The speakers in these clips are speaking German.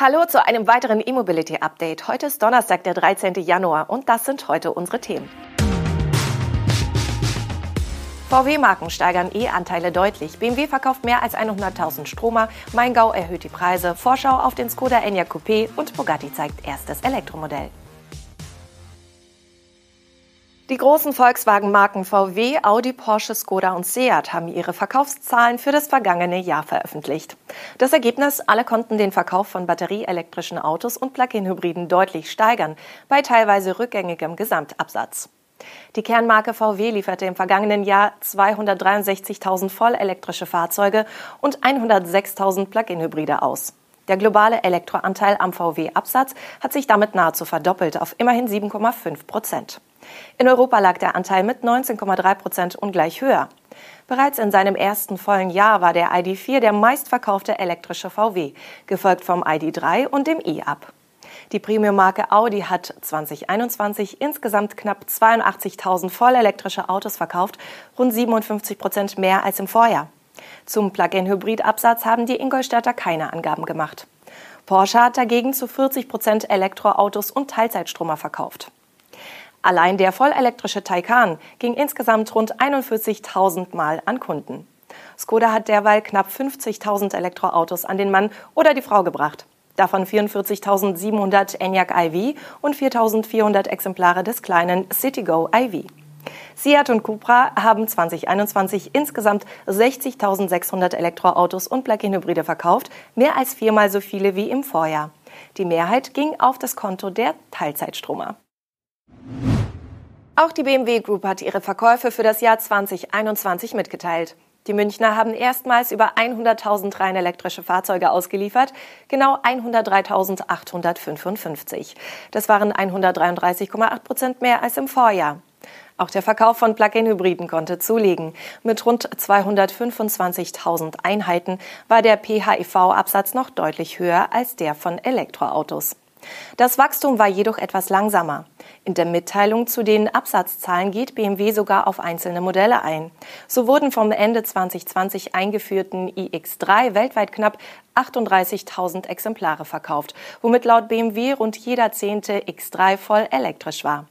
Hallo zu einem weiteren E-Mobility-Update. Heute ist Donnerstag, der 13. Januar und das sind heute unsere Themen. VW-Marken steigern E-Anteile deutlich. BMW verkauft mehr als 100.000 Stromer. Maingau erhöht die Preise. Vorschau auf den Skoda Enyaq Coupé und Bugatti zeigt erstes Elektromodell. Die großen Volkswagen-Marken VW, Audi, Porsche, Skoda und Seat haben ihre Verkaufszahlen für das vergangene Jahr veröffentlicht. Das Ergebnis, alle konnten den Verkauf von batterieelektrischen Autos und Plug-in-Hybriden deutlich steigern, bei teilweise rückgängigem Gesamtabsatz. Die Kernmarke VW lieferte im vergangenen Jahr 263.000 vollelektrische Fahrzeuge und 106.000 Plug-in-Hybride aus. Der globale Elektroanteil am VW-Absatz hat sich damit nahezu verdoppelt auf immerhin 7,5 Prozent. In Europa lag der Anteil mit 19,3 Prozent ungleich höher. Bereits in seinem ersten vollen Jahr war der ID4 der meistverkaufte elektrische VW, gefolgt vom ID3 und dem e-Up. Die Premium-Marke Audi hat 2021 insgesamt knapp 82.000 vollelektrische Autos verkauft, rund 57 Prozent mehr als im Vorjahr. Zum Plug-in-Hybrid-Absatz haben die Ingolstädter keine Angaben gemacht. Porsche hat dagegen zu 40 Prozent Elektroautos und Teilzeitstromer verkauft. Allein der vollelektrische Taycan ging insgesamt rund 41.000 Mal an Kunden. Skoda hat derweil knapp 50.000 Elektroautos an den Mann oder die Frau gebracht. Davon 44.700 Enyaq iV und 4.400 Exemplare des kleinen Citigo iV. Seat und Cupra haben 2021 insgesamt 60.600 Elektroautos und Plug-in-Hybride verkauft, mehr als viermal so viele wie im Vorjahr. Die Mehrheit ging auf das Konto der Teilzeitstromer. Auch die BMW Group hat ihre Verkäufe für das Jahr 2021 mitgeteilt. Die Münchner haben erstmals über 100.000 rein elektrische Fahrzeuge ausgeliefert, genau 103.855. Das waren 133,8 Prozent mehr als im Vorjahr. Auch der Verkauf von Plug-in-Hybriden konnte zulegen. Mit rund 225.000 Einheiten war der PHEV-Absatz noch deutlich höher als der von Elektroautos. Das Wachstum war jedoch etwas langsamer. In der Mitteilung zu den Absatzzahlen geht BMW sogar auf einzelne Modelle ein. So wurden vom Ende 2020 eingeführten iX3 weltweit knapp 38.000 Exemplare verkauft, womit laut BMW rund jeder zehnte X3 voll elektrisch war.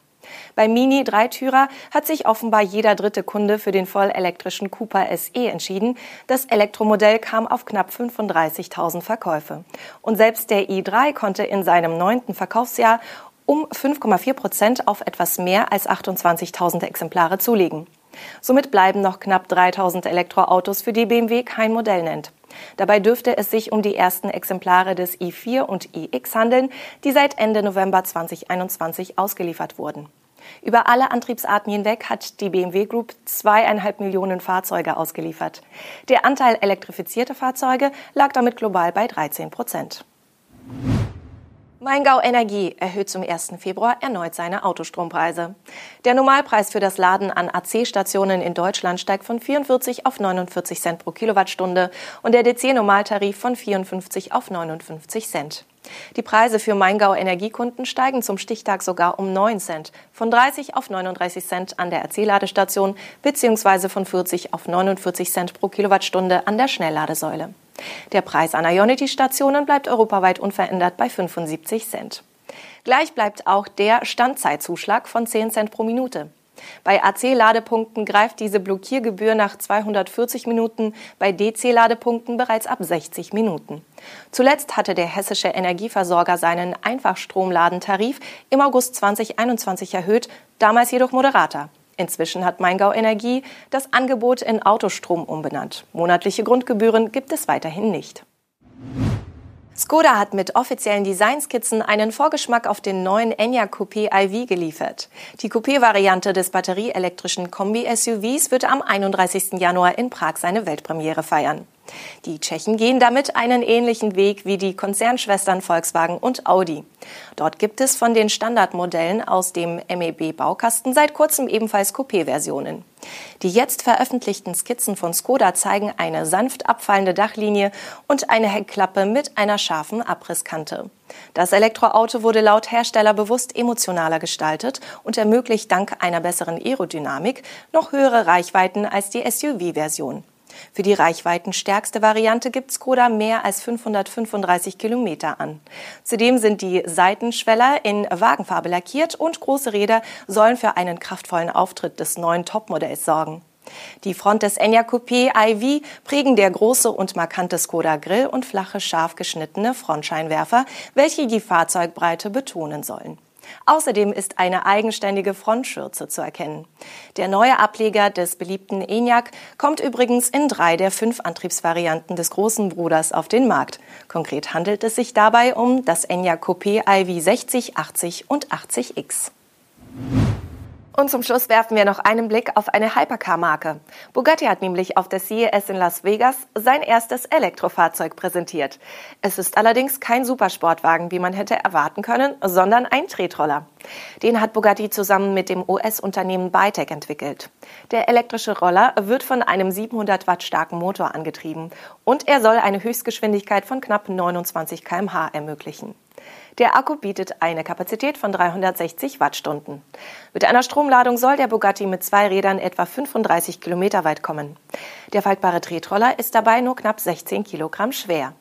Beim Mini-Dreitürer hat sich offenbar jeder dritte Kunde für den vollelektrischen Cooper SE entschieden. Das Elektromodell kam auf knapp 35.000 Verkäufe. Und selbst der i3 konnte in seinem neunten Verkaufsjahr um 5,4 Prozent auf etwas mehr als 28.000 Exemplare zulegen. Somit bleiben noch knapp 3000 Elektroautos, für die BMW kein Modell nennt. Dabei dürfte es sich um die ersten Exemplare des i4 und iX handeln, die seit Ende November 2021 ausgeliefert wurden. Über alle Antriebsarten hinweg hat die BMW Group zweieinhalb Millionen Fahrzeuge ausgeliefert. Der Anteil elektrifizierter Fahrzeuge lag damit global bei 13 Prozent. Maingau Energie erhöht zum 1. Februar erneut seine Autostrompreise. Der Normalpreis für das Laden an AC-Stationen in Deutschland steigt von 44 auf 49 Cent pro Kilowattstunde und der DC-Normaltarif von 54 auf 59 Cent. Die Preise für Maingau Energiekunden steigen zum Stichtag sogar um 9 Cent, von 30 auf 39 Cent an der AC-Ladestation bzw. von 40 auf 49 Cent pro Kilowattstunde an der Schnellladesäule. Der Preis an Ionity-Stationen bleibt europaweit unverändert bei 75 Cent. Gleich bleibt auch der Standzeitzuschlag von 10 Cent pro Minute. Bei AC-Ladepunkten greift diese Blockiergebühr nach 240 Minuten, bei DC-Ladepunkten bereits ab 60 Minuten. Zuletzt hatte der hessische Energieversorger seinen Einfachstromladentarif im August 2021 erhöht, damals jedoch moderater. Inzwischen hat Maingau Energie das Angebot in Autostrom umbenannt. Monatliche Grundgebühren gibt es weiterhin nicht. Skoda hat mit offiziellen Designskizzen einen Vorgeschmack auf den neuen Enyaq Coupé iV geliefert. Die Coupé-Variante des batterieelektrischen Kombi-SUVs wird am 31. Januar in Prag seine Weltpremiere feiern. Die Tschechen gehen damit einen ähnlichen Weg wie die Konzernschwestern Volkswagen und Audi. Dort gibt es von den Standardmodellen aus dem MEB-Baukasten seit kurzem ebenfalls Coupé-Versionen. Die jetzt veröffentlichten Skizzen von Skoda zeigen eine sanft abfallende Dachlinie und eine Heckklappe mit einer scharfen Abrisskante. Das Elektroauto wurde laut Hersteller bewusst emotionaler gestaltet und ermöglicht dank einer besseren Aerodynamik noch höhere Reichweiten als die SUV-Version. Für die reichweitenstärkste Variante gibt Skoda mehr als 535 Kilometer an. Zudem sind die Seitenschweller in Wagenfarbe lackiert und große Räder sollen für einen kraftvollen Auftritt des neuen Topmodells sorgen. Die Front des Enya Coupé iV prägen der große und markante Skoda Grill und flache, scharf geschnittene Frontscheinwerfer, welche die Fahrzeugbreite betonen sollen. Außerdem ist eine eigenständige Frontschürze zu erkennen. Der neue Ableger des beliebten ENIAC kommt übrigens in drei der fünf Antriebsvarianten des großen Bruders auf den Markt. Konkret handelt es sich dabei um das ENIAC Coupé iV 60, 80 und 80X. Und zum Schluss werfen wir noch einen Blick auf eine Hypercar-Marke. Bugatti hat nämlich auf der CES in Las Vegas sein erstes Elektrofahrzeug präsentiert. Es ist allerdings kein Supersportwagen, wie man hätte erwarten können, sondern ein Tretroller. Den hat Bugatti zusammen mit dem US-Unternehmen Bytec entwickelt. Der elektrische Roller wird von einem 700 Watt starken Motor angetrieben und er soll eine Höchstgeschwindigkeit von knapp 29 kmh ermöglichen. Der Akku bietet eine Kapazität von 360 Wattstunden. Mit einer Stromladung soll der Bugatti mit zwei Rädern etwa 35 Kilometer weit kommen. Der faltbare Tretroller ist dabei nur knapp 16 Kilogramm schwer.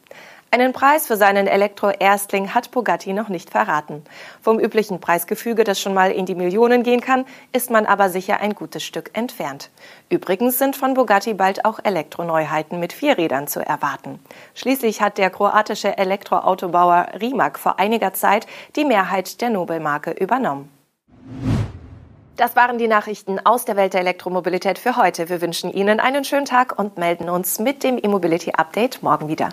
Einen Preis für seinen Elektro-Erstling hat Bugatti noch nicht verraten. Vom üblichen Preisgefüge, das schon mal in die Millionen gehen kann, ist man aber sicher ein gutes Stück entfernt. Übrigens sind von Bugatti bald auch Elektroneuheiten mit vier Rädern zu erwarten. Schließlich hat der kroatische Elektroautobauer Rimac vor einiger Zeit die Mehrheit der Nobelmarke übernommen. Das waren die Nachrichten aus der Welt der Elektromobilität für heute. Wir wünschen Ihnen einen schönen Tag und melden uns mit dem E-Mobility Update morgen wieder.